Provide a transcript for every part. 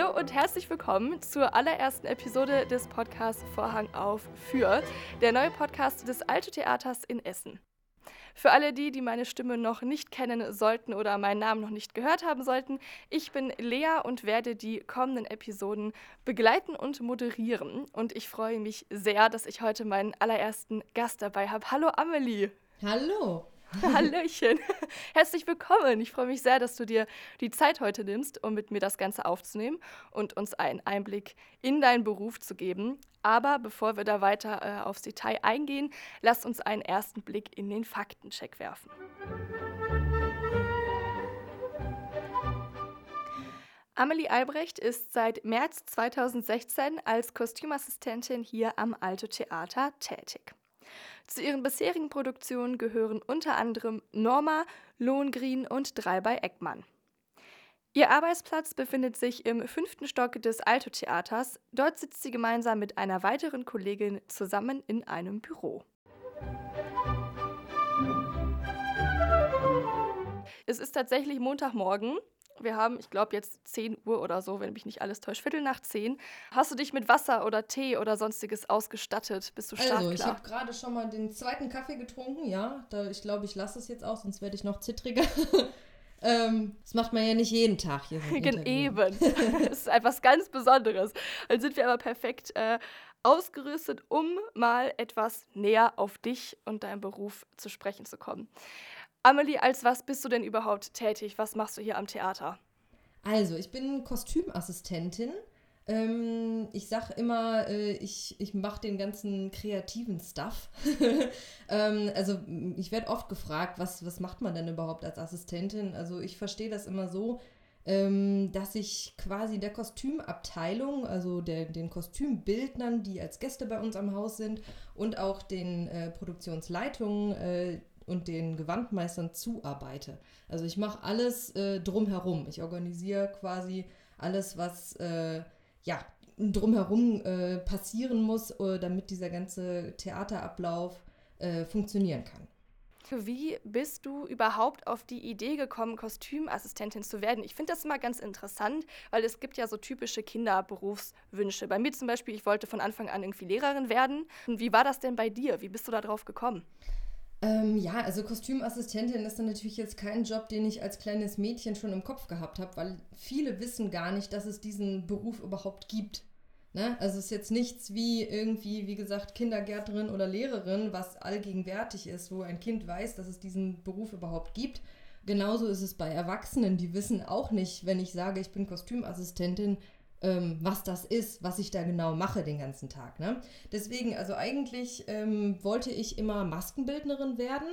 Hallo und herzlich willkommen zur allerersten Episode des Podcasts Vorhang auf für der neue Podcast des Alto Theaters in Essen. Für alle die, die meine Stimme noch nicht kennen sollten oder meinen Namen noch nicht gehört haben sollten, ich bin Lea und werde die kommenden Episoden begleiten und moderieren. Und ich freue mich sehr, dass ich heute meinen allerersten Gast dabei habe. Hallo Amelie. Hallo. Hallöchen. Herzlich willkommen. Ich freue mich sehr, dass du dir die Zeit heute nimmst, um mit mir das Ganze aufzunehmen und uns einen Einblick in deinen Beruf zu geben. Aber bevor wir da weiter äh, aufs Detail eingehen, lass uns einen ersten Blick in den Faktencheck werfen. Amelie Albrecht ist seit März 2016 als Kostümassistentin hier am Alto Theater tätig. Zu ihren bisherigen Produktionen gehören unter anderem Norma, Lohengrin und Drei bei Eckmann. Ihr Arbeitsplatz befindet sich im fünften Stock des Alto Theaters. Dort sitzt sie gemeinsam mit einer weiteren Kollegin zusammen in einem Büro. Es ist tatsächlich Montagmorgen wir haben, ich glaube, jetzt 10 Uhr oder so, wenn mich nicht alles täuscht, Viertel nach 10. Hast du dich mit Wasser oder Tee oder sonstiges ausgestattet? Bist du startklar? Also, ich habe gerade schon mal den zweiten Kaffee getrunken, ja. Da, ich glaube, ich lasse es jetzt auch, sonst werde ich noch zittriger. ähm, das macht man ja nicht jeden Tag hier. So Eben. das ist etwas ganz Besonderes. Dann sind wir aber perfekt äh, ausgerüstet, um mal etwas näher auf dich und deinen Beruf zu sprechen zu kommen. Amelie, als was bist du denn überhaupt tätig? Was machst du hier am Theater? Also, ich bin Kostümassistentin. Ähm, ich sag immer, äh, ich, ich mache den ganzen kreativen Stuff. ähm, also, ich werde oft gefragt, was, was macht man denn überhaupt als Assistentin? Also, ich verstehe das immer so, ähm, dass ich quasi der Kostümabteilung, also der, den Kostümbildnern, die als Gäste bei uns am Haus sind, und auch den äh, Produktionsleitungen, äh, und den Gewandmeistern zuarbeite. Also ich mache alles äh, drumherum. Ich organisiere quasi alles, was äh, ja, drumherum äh, passieren muss, äh, damit dieser ganze Theaterablauf äh, funktionieren kann. Wie bist du überhaupt auf die Idee gekommen, Kostümassistentin zu werden? Ich finde das immer ganz interessant, weil es gibt ja so typische Kinderberufswünsche. Bei mir zum Beispiel, ich wollte von Anfang an irgendwie Lehrerin werden. Wie war das denn bei dir? Wie bist du da drauf gekommen? Ähm, ja, also Kostümassistentin ist dann natürlich jetzt kein Job, den ich als kleines Mädchen schon im Kopf gehabt habe, weil viele wissen gar nicht, dass es diesen Beruf überhaupt gibt. Ne? Also es ist jetzt nichts wie irgendwie, wie gesagt, Kindergärtnerin oder Lehrerin, was allgegenwärtig ist, wo ein Kind weiß, dass es diesen Beruf überhaupt gibt. Genauso ist es bei Erwachsenen, die wissen auch nicht, wenn ich sage, ich bin Kostümassistentin, ähm, was das ist, was ich da genau mache den ganzen Tag. Ne? Deswegen, also eigentlich ähm, wollte ich immer Maskenbildnerin werden.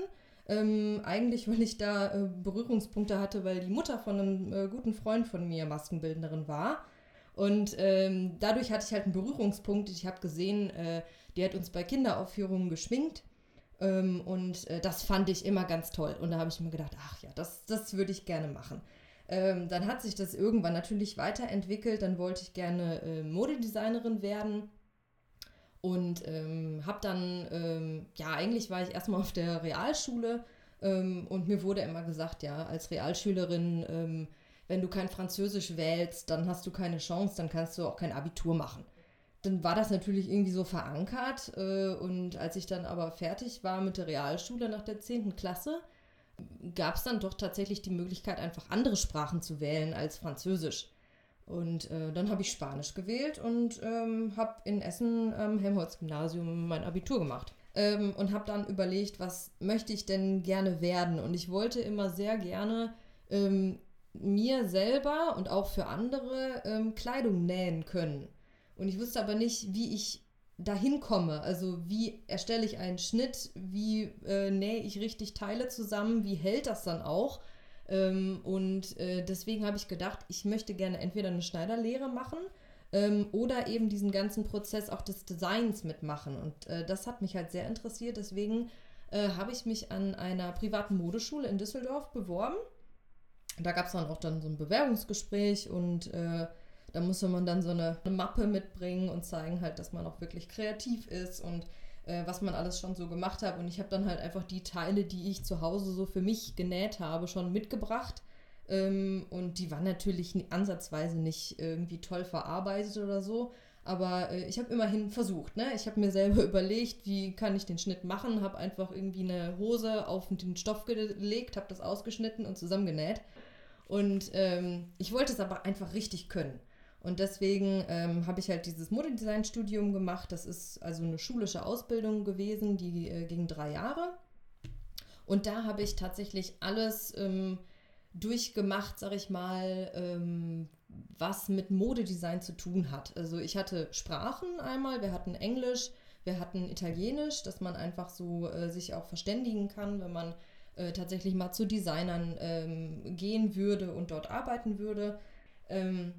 Ähm, eigentlich, weil ich da äh, Berührungspunkte hatte, weil die Mutter von einem äh, guten Freund von mir Maskenbildnerin war. Und ähm, dadurch hatte ich halt einen Berührungspunkt. Ich habe gesehen, äh, die hat uns bei Kinderaufführungen geschminkt. Ähm, und äh, das fand ich immer ganz toll. Und da habe ich mir gedacht, ach ja, das, das würde ich gerne machen. Ähm, dann hat sich das irgendwann natürlich weiterentwickelt. Dann wollte ich gerne äh, Modedesignerin werden. Und ähm, habe dann, ähm, ja, eigentlich war ich erstmal auf der Realschule ähm, und mir wurde immer gesagt, ja, als Realschülerin, ähm, wenn du kein Französisch wählst, dann hast du keine Chance, dann kannst du auch kein Abitur machen. Dann war das natürlich irgendwie so verankert äh, und als ich dann aber fertig war mit der Realschule nach der 10. Klasse, gab es dann doch tatsächlich die Möglichkeit, einfach andere Sprachen zu wählen als Französisch. Und äh, dann habe ich Spanisch gewählt und ähm, habe in Essen am Helmholtz-Gymnasium mein Abitur gemacht. Ähm, und habe dann überlegt, was möchte ich denn gerne werden? Und ich wollte immer sehr gerne ähm, mir selber und auch für andere ähm, Kleidung nähen können. Und ich wusste aber nicht, wie ich dahin komme. Also wie erstelle ich einen Schnitt, wie äh, nähe ich richtig Teile zusammen, wie hält das dann auch. Ähm, und äh, deswegen habe ich gedacht, ich möchte gerne entweder eine Schneiderlehre machen ähm, oder eben diesen ganzen Prozess auch des Designs mitmachen. Und äh, das hat mich halt sehr interessiert. Deswegen äh, habe ich mich an einer privaten Modeschule in Düsseldorf beworben. Da gab es dann auch dann so ein Bewerbungsgespräch und äh, da musste man dann so eine, eine, Mappe mitbringen und zeigen halt, dass man auch wirklich kreativ ist und äh, was man alles schon so gemacht hat. Und ich habe dann halt einfach die Teile, die ich zu Hause so für mich genäht habe, schon mitgebracht Ähm, und die war natürlich ansatzweise nicht irgendwie toll verarbeitet oder so. Aber äh, ich habe immerhin versucht. Ne? Ich habe mir selber überlegt, wie kann ich den Schnitt machen. Habe einfach irgendwie eine Hose auf den Stoff gelegt, habe das ausgeschnitten und zusammengenäht. Und ähm, ich wollte es aber einfach richtig können. Und deswegen ähm, habe ich halt dieses Modedesign-Studium gemacht. Das ist also eine schulische Ausbildung gewesen, die äh, ging drei Jahre. Und da habe ich tatsächlich alles ähm, durchgemacht, sag ich mal, ähm, was mit Modedesign zu tun hat. Also ich hatte Sprachen einmal, wir hatten Englisch, wir hatten Italienisch, dass man einfach so äh, sich auch verständigen kann, wenn man äh, tatsächlich mal zu Designern ähm, gehen würde und dort arbeiten würde. Ähm,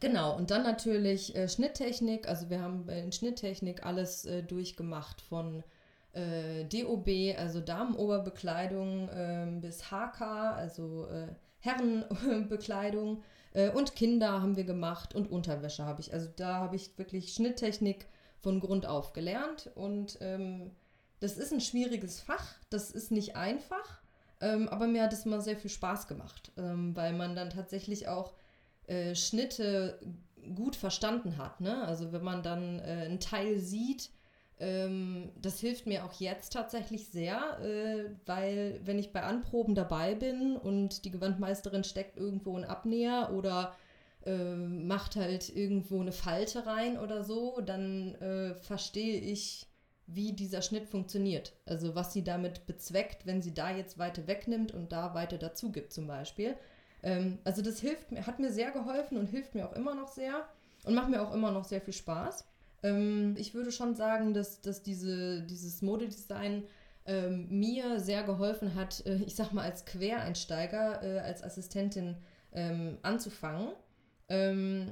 genau, und dann natürlich äh, Schnitttechnik. Also wir haben in Schnitttechnik alles äh, durchgemacht von äh, DOB, also Damenoberbekleidung, ähm, bis HK, also äh, Herrenbekleidung äh, und Kinder haben wir gemacht und Unterwäsche habe ich. Also da habe ich wirklich Schnitttechnik von Grund auf gelernt und ähm, das ist ein schwieriges Fach, das ist nicht einfach, ähm, aber mir hat es immer sehr viel Spaß gemacht, ähm, weil man dann tatsächlich auch äh, Schnitte gut verstanden hat. Ne? Also wenn man dann äh, einen Teil sieht, ähm, das hilft mir auch jetzt tatsächlich sehr, äh, weil wenn ich bei Anproben dabei bin und die Gewandmeisterin steckt irgendwo einen Abnäher oder äh, macht halt irgendwo eine Falte rein oder so, dann äh, verstehe ich, wie dieser Schnitt funktioniert. Also was sie damit bezweckt, wenn sie da jetzt weiter wegnimmt und da weiter dazu gibt zum Beispiel. Ähm, also das hilft mir, hat mir sehr geholfen und hilft mir auch immer noch sehr und macht mir auch immer noch sehr viel Spaß. Ähm, ich würde schon sagen, dass, dass diese, dieses Modedesign ähm, mir sehr geholfen hat, äh, ich sag mal als Quereinsteiger, äh, als Assistentin ähm, anzufangen. Ähm,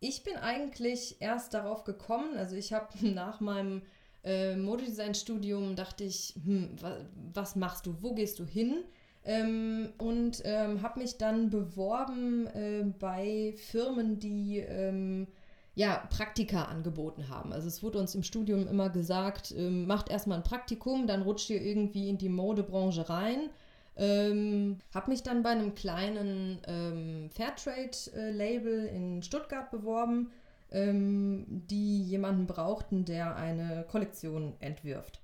ich bin eigentlich erst darauf gekommen, also ich habe nach meinem äh, Modedesign-Studium dachte ich, hm, wa was machst du, wo gehst du hin? Ähm, und ähm, habe mich dann beworben äh, bei Firmen, die ähm, ja, Praktika angeboten haben. Also es wurde uns im Studium immer gesagt, ähm, macht erstmal ein Praktikum, dann rutscht ihr irgendwie in die Modebranche rein. Ähm, habe mich dann bei einem kleinen ähm, Fairtrade-Label in Stuttgart beworben, ähm, die jemanden brauchten, der eine Kollektion entwirft.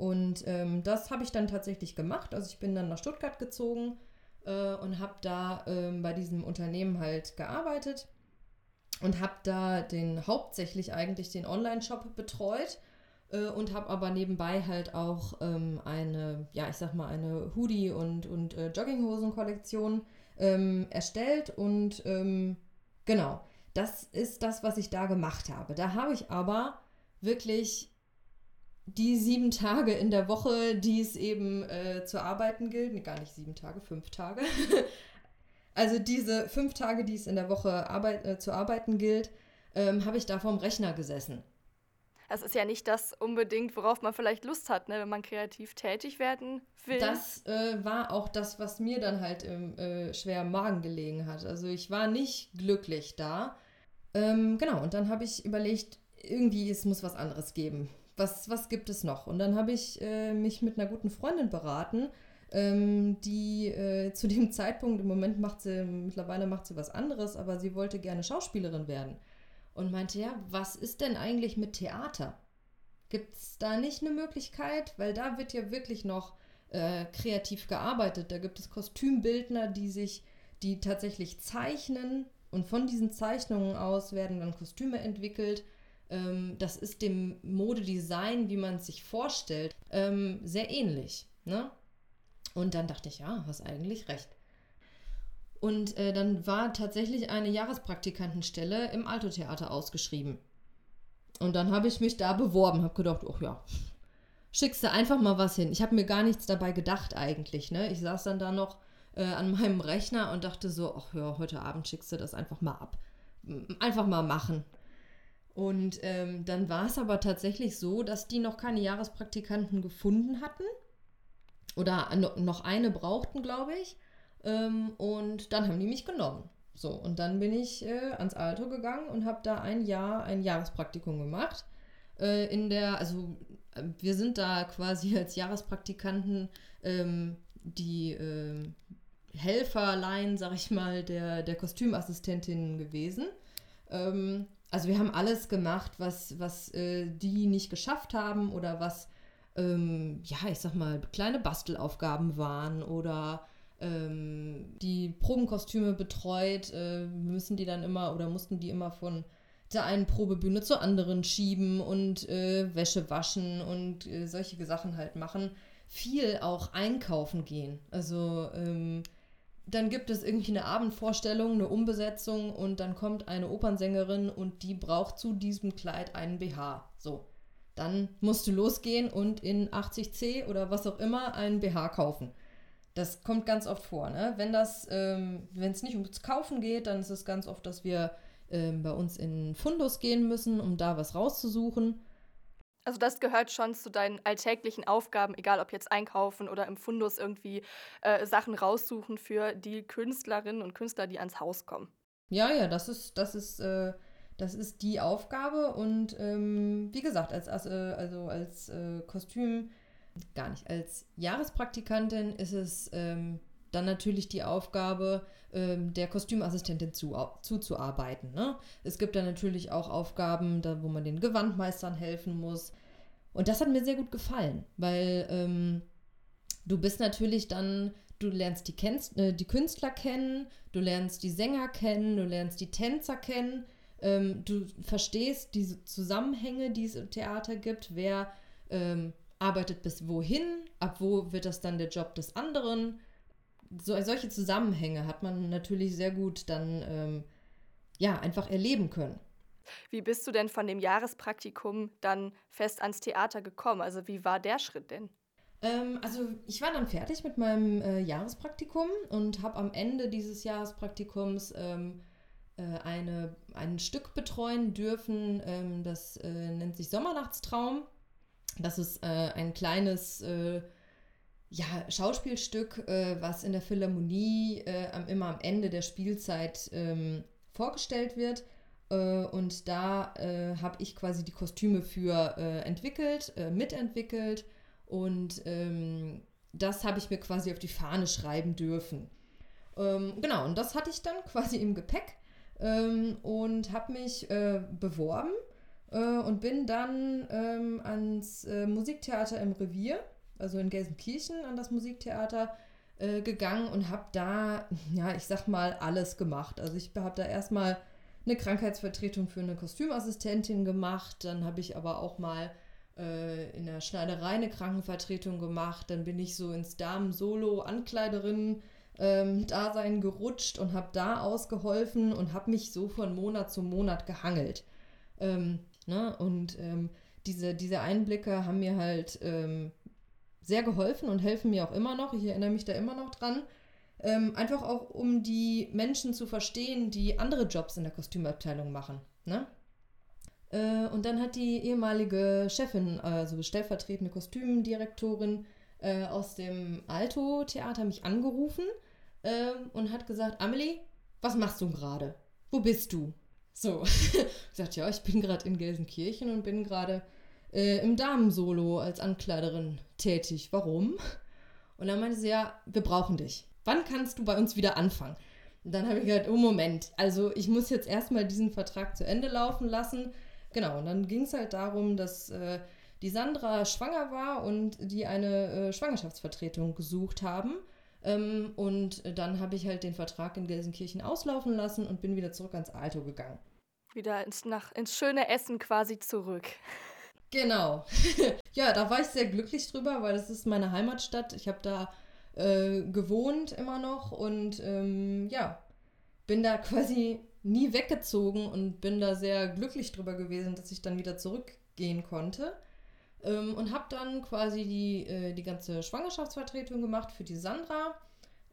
Und ähm, das habe ich dann tatsächlich gemacht. Also ich bin dann nach Stuttgart gezogen äh, und habe da ähm, bei diesem Unternehmen halt gearbeitet und habe da den hauptsächlich eigentlich den Online-Shop betreut äh, und habe aber nebenbei halt auch ähm, eine, ja, ich sag mal, eine Hoodie- und, und äh, Jogginghosen-Kollektion ähm, erstellt und ähm, genau, das ist das, was ich da gemacht habe. Da habe ich aber wirklich die sieben Tage in der Woche, die es eben äh, zu arbeiten gilt, nee, gar nicht sieben Tage, fünf Tage, Also diese fünf Tage, die es in der Woche Arbeit, äh, zu arbeiten gilt, ähm, habe ich da vorm Rechner gesessen. Das ist ja nicht das unbedingt, worauf man vielleicht Lust hat, ne, wenn man kreativ tätig werden will. Das äh, war auch das, was mir dann halt im, äh, schwer im Magen gelegen hat. Also ich war nicht glücklich da. Ähm, genau, und dann habe ich überlegt, irgendwie es muss was anderes geben. Was, was gibt es noch? Und dann habe ich äh, mich mit einer guten Freundin beraten ähm, die äh, zu dem Zeitpunkt, im Moment macht sie, mittlerweile macht sie was anderes, aber sie wollte gerne Schauspielerin werden. Und meinte, ja, was ist denn eigentlich mit Theater? Gibt es da nicht eine Möglichkeit? Weil da wird ja wirklich noch äh, kreativ gearbeitet. Da gibt es Kostümbildner, die sich, die tatsächlich zeichnen und von diesen Zeichnungen aus werden dann Kostüme entwickelt. Ähm, das ist dem Modedesign, wie man es sich vorstellt, ähm, sehr ähnlich. Ne? Und dann dachte ich, ja, hast eigentlich recht. Und äh, dann war tatsächlich eine Jahrespraktikantenstelle im Alto-Theater ausgeschrieben. Und dann habe ich mich da beworben, habe gedacht, ach ja, schickst du einfach mal was hin. Ich habe mir gar nichts dabei gedacht eigentlich. Ne? Ich saß dann da noch äh, an meinem Rechner und dachte so, ach ja, heute Abend schickst du das einfach mal ab. Einfach mal machen. Und ähm, dann war es aber tatsächlich so, dass die noch keine Jahrespraktikanten gefunden hatten oder noch eine brauchten, glaube ich. Ähm, und dann haben die mich genommen. So, und dann bin ich äh, ans Alto gegangen und habe da ein Jahr, ein Jahrespraktikum gemacht. Äh, in der, also äh, wir sind da quasi als Jahrespraktikanten ähm, die äh, Helferlein, sag ich mal, der, der Kostümassistentin gewesen. Ähm, also wir haben alles gemacht, was, was äh, die nicht geschafft haben oder was, ähm, ja, ich sag mal, kleine Bastelaufgaben waren oder ähm, die Probenkostüme betreut, äh, müssen die dann immer oder mussten die immer von der einen Probebühne zur anderen schieben und äh, Wäsche waschen und äh, solche Sachen halt machen. Viel auch einkaufen gehen. Also ähm, dann gibt es irgendwie eine Abendvorstellung, eine Umbesetzung und dann kommt eine Opernsängerin und die braucht zu diesem Kleid einen BH. So. Dann musst du losgehen und in 80C oder was auch immer einen BH kaufen. Das kommt ganz oft vor. Ne? Wenn ähm, es nicht ums Kaufen geht, dann ist es ganz oft, dass wir ähm, bei uns in Fundus gehen müssen, um da was rauszusuchen. Also das gehört schon zu deinen alltäglichen Aufgaben, egal ob jetzt einkaufen oder im Fundus irgendwie äh, Sachen raussuchen für die Künstlerinnen und Künstler, die ans Haus kommen. Ja, ja, das ist, das ist, äh, das ist die Aufgabe und ähm, wie gesagt, als, als, äh, also als Kostüm, gar nicht, als Jahrespraktikantin ist es ähm, dann natürlich die Aufgabe, ähm, der Kostümassistentin zu, zuzuarbeiten. Ne? Es gibt dann natürlich auch Aufgaben, da, wo man den Gewandmeistern helfen muss. Und das hat mir sehr gut gefallen, weil ähm, du bist natürlich dann, du lernst die, kennst, äh, die Künstler kennen, du lernst die Sänger kennen, du lernst die Tänzer kennen, ähm, du verstehst diese Zusammenhänge, die es im Theater gibt, wer ähm, arbeitet bis wohin, ab wo wird das dann der Job des anderen so, solche Zusammenhänge hat man natürlich sehr gut dann ähm, ja einfach erleben können. Wie bist du denn von dem Jahrespraktikum dann fest ans Theater gekommen? Also wie war der Schritt denn? Ähm, also ich war dann fertig mit meinem äh, Jahrespraktikum und habe am Ende dieses Jahrespraktikums ähm, äh, eine, ein Stück betreuen dürfen, ähm, das äh, nennt sich Sommernachtstraum. Das ist äh, ein kleines äh, ja, Schauspielstück, äh, was in der Philharmonie äh, immer am Ende der Spielzeit ähm, vorgestellt wird. Äh, und da äh, habe ich quasi die Kostüme für äh, entwickelt, äh, mitentwickelt. Und ähm, das habe ich mir quasi auf die Fahne schreiben dürfen. Ähm, genau, und das hatte ich dann quasi im Gepäck ähm, und habe mich beworben und bin dann ähm, ans Musiktheater im Revier also in Gelsenkirchen an das Musiktheater äh, gegangen und habe da, ja, ich sag mal, alles gemacht. Also ich habe da erstmal eine Krankheitsvertretung für eine Kostümassistentin gemacht, dann habe ich aber auch mal äh, in der Schneiderei eine Krankenvertretung gemacht, dann bin ich so ins Damen-Solo-Ankleiderinnen ähm, Dasein gerutscht und habe da ausgeholfen und habe mich so von Monat zu Monat gehangelt. Ähm, ne? Und ähm, diese, diese Einblicke haben mir halt ähm, sehr geholfen und helfen mir auch immer noch. Ich erinnere mich da immer noch dran. Ähm, einfach auch, um die Menschen zu verstehen, die andere Jobs in der Kostümabteilung machen. Ne? Äh, und dann hat die ehemalige Chefin, also stellvertretende Kostümdirektorin äh, aus dem Alto-Theater mich angerufen äh, und hat gesagt, Amelie, was machst du gerade? Wo bist du? So, ich sagte, ja, ich bin gerade in Gelsenkirchen und bin gerade äh, im Damensolo als Ankleiderin tätig. Warum? Und dann meinte sie, ja, wir brauchen dich. Wann kannst du bei uns wieder anfangen? Und dann habe ich gesagt, oh Moment, also ich muss jetzt erstmal diesen Vertrag zu Ende laufen lassen. Genau, und dann ging es halt darum, dass äh, die Sandra schwanger war und die eine äh, Schwangerschaftsvertretung gesucht haben. Ähm, und dann habe ich halt den Vertrag in Gelsenkirchen auslaufen lassen und bin wieder zurück ans Alto gegangen. Wieder ins, nach, ins schöne Essen quasi zurück. Genau. ja, da war ich sehr glücklich drüber, weil das ist meine Heimatstadt. Ich habe da äh, gewohnt immer noch und ähm, ja, bin da quasi nie weggezogen und bin da sehr glücklich drüber gewesen, dass ich dann wieder zurückgehen konnte. Ähm, und habe dann quasi die, äh, die ganze Schwangerschaftsvertretung gemacht für die Sandra.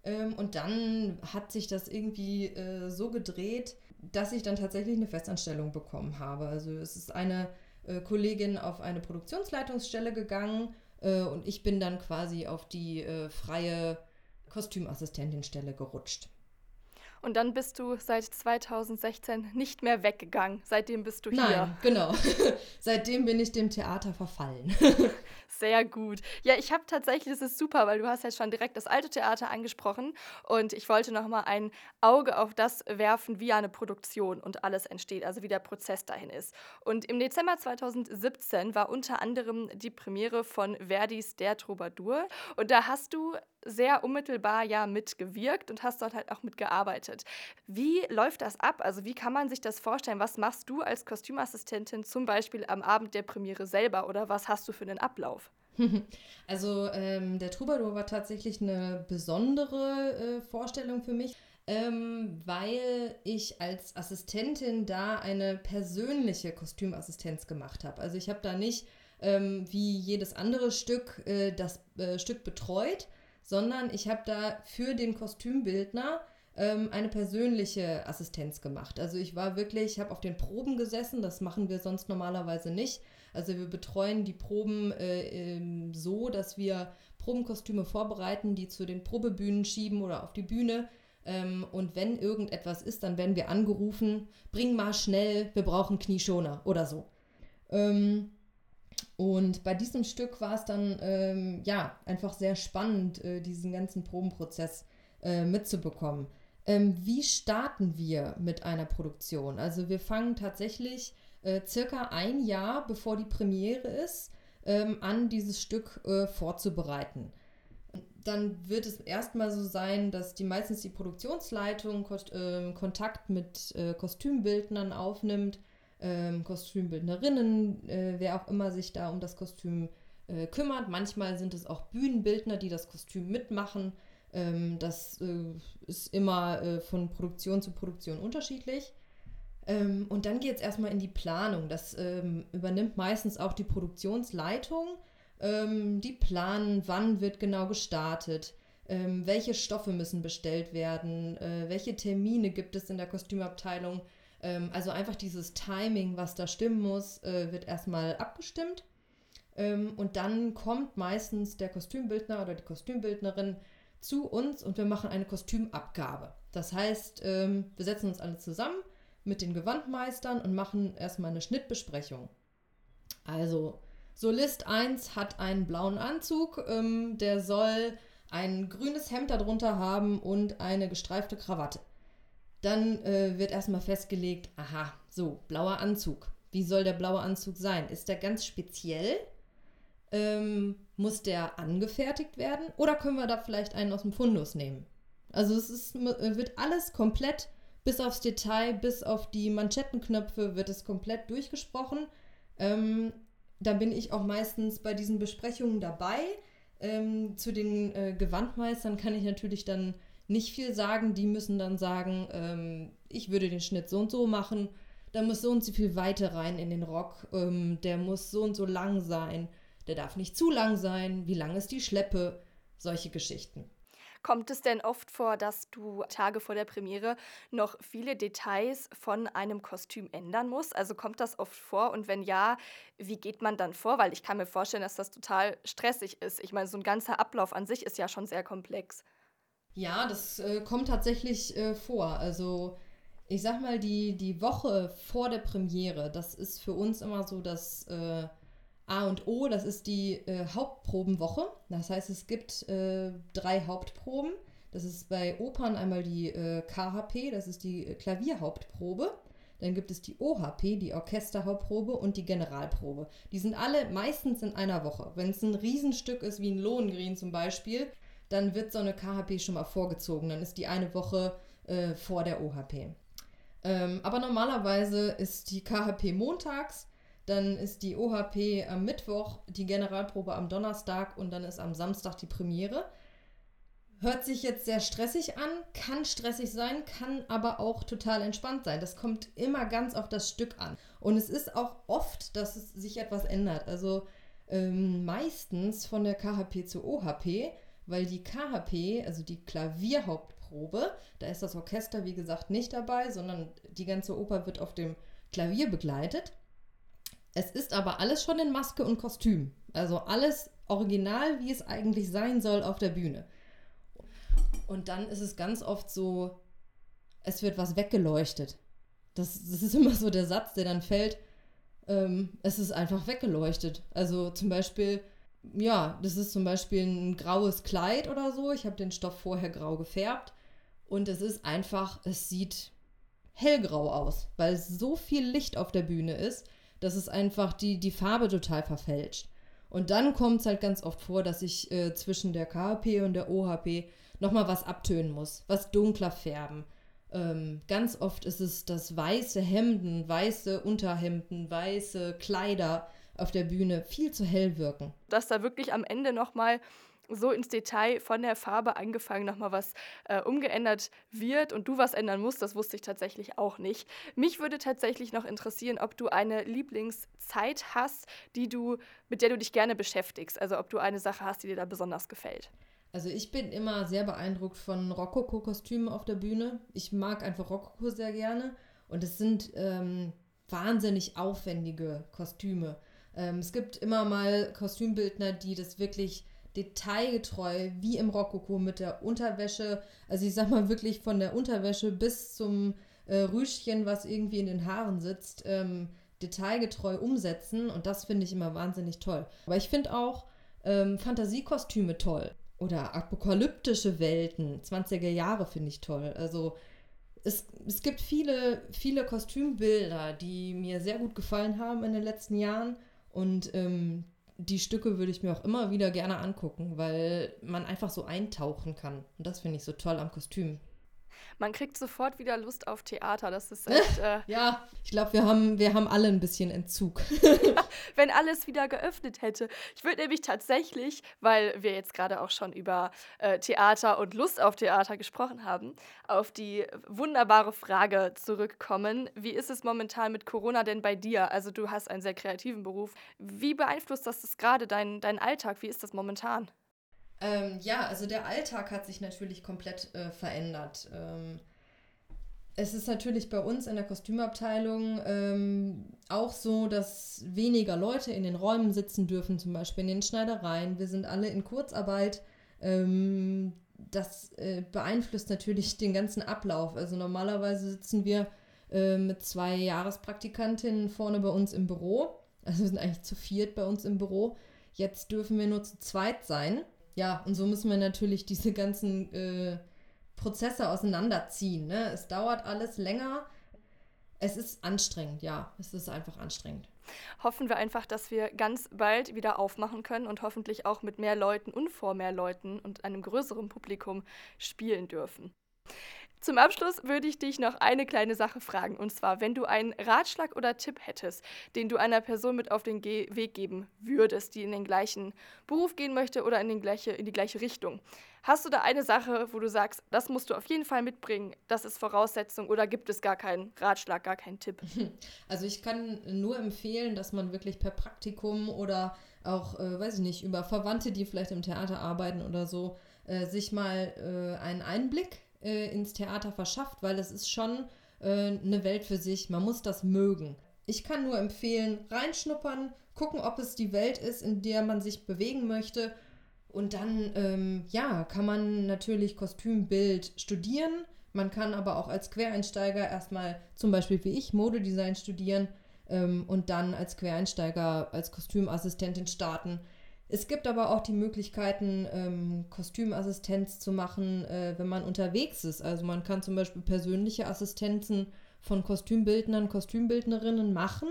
Ähm, und dann hat sich das irgendwie äh, so gedreht, dass ich dann tatsächlich eine Festanstellung bekommen habe. Also es ist eine äh, Kollegin auf eine Produktionsleitungsstelle gegangen äh, und ich bin dann quasi auf die äh, freie Kostümassistentinstelle gerutscht. Und dann bist du seit 2016 nicht mehr weggegangen. Seitdem bist du Nein, hier. Nein, genau. Seitdem bin ich dem Theater verfallen. Sehr gut. Ja, ich habe tatsächlich, das ist super, weil du hast ja schon direkt das alte Theater angesprochen und ich wollte noch mal ein Auge auf das werfen, wie eine Produktion und alles entsteht, also wie der Prozess dahin ist. Und im Dezember 2017 war unter anderem die Premiere von Verdis Der Troubadour und da hast du sehr unmittelbar ja mitgewirkt und hast dort halt auch mitgearbeitet. Wie läuft das ab? Also wie kann man sich das vorstellen? Was machst du als Kostümassistentin zum Beispiel am Abend der Premiere selber oder was hast du für einen Ablauf? Also ähm, der Troubadour war tatsächlich eine besondere äh, Vorstellung für mich, ähm, weil ich als Assistentin da eine persönliche Kostümassistenz gemacht habe. Also ich habe da nicht ähm, wie jedes andere Stück äh, das äh, Stück betreut, sondern ich habe da für den Kostümbildner ähm, eine persönliche Assistenz gemacht. Also ich war wirklich, ich habe auf den Proben gesessen, das machen wir sonst normalerweise nicht. Also wir betreuen die Proben äh, ähm, so, dass wir Probenkostüme vorbereiten, die zu den Probebühnen schieben oder auf die Bühne. Ähm, und wenn irgendetwas ist, dann werden wir angerufen, bring mal schnell, wir brauchen Knieschoner oder so. Ähm, und bei diesem Stück war es dann ähm, ja einfach sehr spannend, äh, diesen ganzen Probenprozess äh, mitzubekommen. Ähm, wie starten wir mit einer Produktion? Also wir fangen tatsächlich äh, circa ein Jahr bevor die Premiere ist, ähm, an dieses Stück äh, vorzubereiten. Dann wird es erstmal so sein, dass die meistens die Produktionsleitung Kost, ähm, Kontakt mit äh, Kostümbildnern aufnimmt ähm, Kostümbildnerinnen, äh, wer auch immer sich da um das Kostüm äh, kümmert. Manchmal sind es auch Bühnenbildner, die das Kostüm mitmachen. Ähm, das äh, ist immer äh, von Produktion zu Produktion unterschiedlich. Ähm, und dann geht es erstmal in die Planung. Das ähm, übernimmt meistens auch die Produktionsleitung. Ähm, die planen, wann wird genau gestartet. Ähm, welche Stoffe müssen bestellt werden, äh, welche Termine gibt es in der Kostümabteilung, ähm, also einfach dieses Timing, was da stimmen muss, äh, wird erstmal abgestimmt. Ähm, und dann kommt meistens der Kostümbildner oder die Kostümbildnerin zu uns und wir machen eine Kostümabgabe. Das heißt, ähm, wir setzen uns alle zusammen mit den Gewandmeistern und machen erstmal eine Schnittbesprechung. Also, Solist 1 hat einen blauen Anzug, ähm, der soll ein grünes Hemd darunter haben und eine gestreifte Krawatte. Dann äh, wird erstmal festgelegt, aha, so, blauer Anzug. Wie soll der blaue Anzug sein? Ist der ganz speziell? Ähm, muss der angefertigt werden? Oder können wir da vielleicht einen aus dem Fundus nehmen? Also es ist, wird alles komplett bis aufs Detail, bis auf die Manschettenknöpfe wird es komplett durchgesprochen. Ähm, da bin ich auch meistens bei diesen Besprechungen dabei. Ähm, zu den äh, Gewandmeistern kann ich natürlich dann nicht viel sagen. Die müssen dann sagen, ähm, ich würde den Schnitt so und so machen. Da muss so und so viel Weite rein in den Rock. Ähm, der muss so und so lang sein. Der darf nicht zu lang sein. Wie lang ist die Schleppe? Solche Geschichten. Kommt es denn oft vor, dass du Tage vor der Premiere noch viele Details von einem Kostüm ändern musst? Also kommt das oft vor? Und wenn ja, wie geht man dann vor? Weil ich kann mir vorstellen, dass das total stressig ist. Ich meine, so ein ganzer Ablauf an sich ist ja schon sehr komplex. Ja, das äh, kommt tatsächlich äh, vor. Also ich sag mal, die, die Woche vor der Premiere, das ist für uns immer so das äh, A und O, das ist die äh, Hauptprobenwoche. Das heißt, es gibt äh, drei Hauptproben. Das ist bei Opern einmal die äh, KHP, das ist die Klavierhauptprobe. Dann gibt es die OHP, die Orchesterhauptprobe und die Generalprobe. Die sind alle meistens in einer Woche. Wenn es ein Riesenstück ist, wie ein Lohengrin zum Beispiel, dann wird so eine KHP schon mal vorgezogen. Dann ist die eine Woche äh, vor der OHP. Ähm, aber normalerweise ist die KHP montags, dann ist die OHP am Mittwoch, die Generalprobe am Donnerstag und dann ist am Samstag die Premiere. Hört sich jetzt sehr stressig an, kann stressig sein, kann aber auch total entspannt sein. Das kommt immer ganz auf das Stück an. Und es ist auch oft, dass sich etwas ändert. Also ähm, meistens von der KHP zur OHP weil die KHP, also die Klavierhauptprobe, da ist das Orchester wie gesagt nicht dabei, sondern die ganze Oper wird auf dem Klavier begleitet. Es ist aber alles schon in Maske und Kostüm. Also alles original, wie es eigentlich sein soll auf der Bühne. Und dann ist es ganz oft so, es wird was weggeleuchtet. Das, das ist immer so der Satz, der dann fällt. Ähm, es ist einfach weggeleuchtet. Also zum Beispiel, ja, das ist zum Beispiel ein graues Kleid oder so. Ich habe den Stoff vorher grau gefärbt. Und es ist einfach, es sieht hellgrau aus, weil so viel Licht auf der Bühne ist, dass es einfach die, die Farbe total verfälscht. Und dann kommt es halt ganz oft vor, dass ich äh, zwischen der KHP und der OHP nochmal was abtönen muss, was dunkler färben. Ähm, ganz oft ist es, dass weiße Hemden, weiße Unterhemden, weiße Kleider auf der Bühne viel zu hell wirken. Dass da wirklich am Ende nochmal so ins Detail von der Farbe angefangen nochmal was äh, umgeändert wird und du was ändern musst, das wusste ich tatsächlich auch nicht. Mich würde tatsächlich noch interessieren, ob du eine Lieblingszeit hast, die du, mit der du dich gerne beschäftigst. Also ob du eine Sache hast, die dir da besonders gefällt. Also ich bin immer sehr beeindruckt von Rokoko-Kostümen auf der Bühne. Ich mag einfach Rokoko sehr gerne und es sind ähm, wahnsinnig aufwendige Kostüme. Ähm, es gibt immer mal Kostümbildner, die das wirklich detailgetreu, wie im Rokoko mit der Unterwäsche, also ich sag mal wirklich von der Unterwäsche bis zum äh, Rüschchen, was irgendwie in den Haaren sitzt, ähm, detailgetreu umsetzen und das finde ich immer wahnsinnig toll. Aber ich finde auch ähm, Fantasiekostüme toll oder apokalyptische Welten, 20er Jahre finde ich toll. Also es, es gibt viele, viele Kostümbilder, die mir sehr gut gefallen haben in den letzten Jahren und ähm, die Stücke würde ich mir auch immer wieder gerne angucken, weil man einfach so eintauchen kann. Und das finde ich so toll am Kostüm man kriegt sofort wieder Lust auf Theater. Das ist echt. Äh ja, ich glaube, wir haben, wir haben alle ein bisschen Entzug. ja, wenn alles wieder geöffnet hätte. Ich würde nämlich tatsächlich, weil wir jetzt gerade auch schon über äh, Theater und Lust auf Theater gesprochen haben, auf die wunderbare Frage zurückkommen. Wie ist es momentan mit Corona denn bei dir? Also, du hast einen sehr kreativen Beruf. Wie beeinflusst das gerade deinen dein Alltag? Wie ist das momentan? Ähm, ja, also der Alltag hat sich natürlich komplett äh, verändert. Ähm, es ist natürlich bei uns in der Kostümabteilung ähm, auch so, dass weniger Leute in den Räumen sitzen dürfen, zum Beispiel in den Schneidereien. Wir sind alle in Kurzarbeit. Ähm, das äh, beeinflusst natürlich den ganzen Ablauf. Also normalerweise sitzen wir äh, mit zwei Jahrespraktikantinnen vorne bei uns im Büro. Also wir sind eigentlich zu viert bei uns im Büro. Jetzt dürfen wir nur zu zweit sein. Ja, und so müssen wir natürlich diese ganzen äh, Prozesse auseinanderziehen. Ne? Es dauert alles länger. Es ist anstrengend, ja. Es ist einfach anstrengend. Hoffen wir einfach, dass wir ganz bald wieder aufmachen können und hoffentlich auch mit mehr Leuten und vor mehr Leuten und einem größeren Publikum spielen dürfen. Zum Abschluss würde ich dich noch eine kleine Sache fragen. Und zwar, wenn du einen Ratschlag oder Tipp hättest, den du einer Person mit auf den Ge Weg geben würdest, die in den gleichen Beruf gehen möchte oder in, gleiche, in die gleiche Richtung. Hast du da eine Sache, wo du sagst, das musst du auf jeden Fall mitbringen, das ist Voraussetzung oder gibt es gar keinen Ratschlag, gar keinen Tipp? Also ich kann nur empfehlen, dass man wirklich per Praktikum oder auch, äh, weiß ich nicht, über Verwandte, die vielleicht im Theater arbeiten oder so, äh, sich mal äh, einen Einblick äh, ins Theater verschafft, weil es ist schon äh, eine Welt für sich. Man muss das mögen. Ich kann nur empfehlen, reinschnuppern, gucken, ob es die Welt ist, in der man sich bewegen möchte. Und dann, ähm, ja, kann man natürlich Kostümbild studieren. Man kann aber auch als Quereinsteiger erstmal zum Beispiel wie ich Modedesign studieren ähm, und dann als Quereinsteiger als Kostümassistentin starten. Es gibt aber auch die Möglichkeiten, ähm, Kostümassistenz zu machen, äh, wenn man unterwegs ist. Also man kann zum Beispiel persönliche Assistenzen von Kostümbildnern, Kostümbildnerinnen machen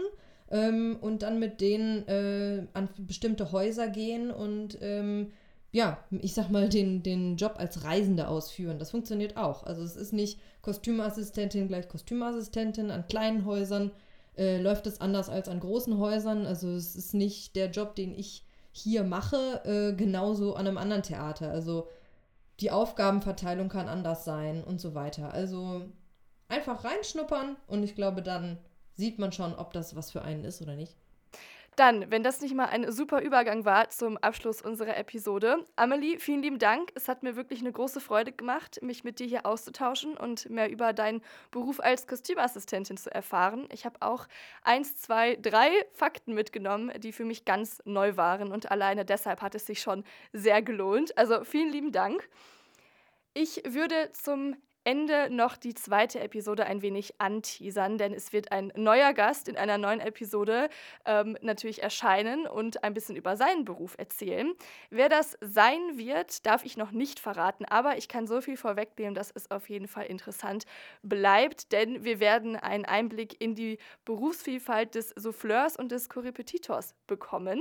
ähm, und dann mit denen äh, an bestimmte Häuser gehen und ähm, ja, ich sag mal, den, den Job als Reisende ausführen. Das funktioniert auch. Also es ist nicht Kostümassistentin gleich Kostümassistentin an kleinen Häusern. Äh, läuft es anders als an großen Häusern. Also es ist nicht der Job, den ich hier mache, äh, genauso an einem anderen Theater. Also die Aufgabenverteilung kann anders sein und so weiter. Also einfach reinschnuppern und ich glaube, dann sieht man schon, ob das was für einen ist oder nicht. Dann, wenn das nicht mal ein super Übergang war zum Abschluss unserer Episode. Amelie, vielen lieben Dank. Es hat mir wirklich eine große Freude gemacht, mich mit dir hier auszutauschen und mehr über deinen Beruf als Kostümassistentin zu erfahren. Ich habe auch eins, zwei, drei Fakten mitgenommen, die für mich ganz neu waren und alleine deshalb hat es sich schon sehr gelohnt. Also vielen lieben Dank. Ich würde zum Ende noch die zweite Episode ein wenig anteasern, denn es wird ein neuer Gast in einer neuen Episode ähm, natürlich erscheinen und ein bisschen über seinen Beruf erzählen. Wer das sein wird, darf ich noch nicht verraten, aber ich kann so viel vorwegnehmen, dass es auf jeden Fall interessant bleibt, denn wir werden einen Einblick in die Berufsvielfalt des Souffleurs und des Korrepetitors bekommen.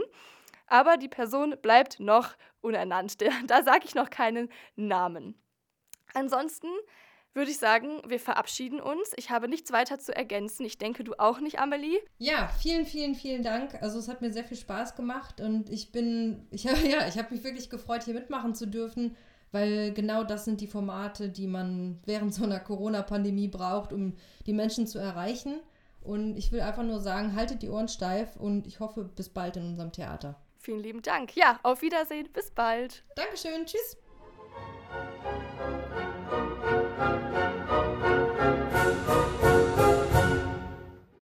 Aber die Person bleibt noch unernannt. Da sage ich noch keinen Namen. Ansonsten würde ich sagen, wir verabschieden uns. Ich habe nichts weiter zu ergänzen. Ich denke, du auch nicht, Amelie. Ja, vielen, vielen, vielen Dank. Also es hat mir sehr viel Spaß gemacht und ich bin, ich, ja, ich habe mich wirklich gefreut, hier mitmachen zu dürfen, weil genau das sind die Formate, die man während so einer Corona-Pandemie braucht, um die Menschen zu erreichen. Und ich will einfach nur sagen, haltet die Ohren steif und ich hoffe, bis bald in unserem Theater. Vielen lieben Dank. Ja, auf Wiedersehen. Bis bald. Dankeschön. Tschüss. Thank you.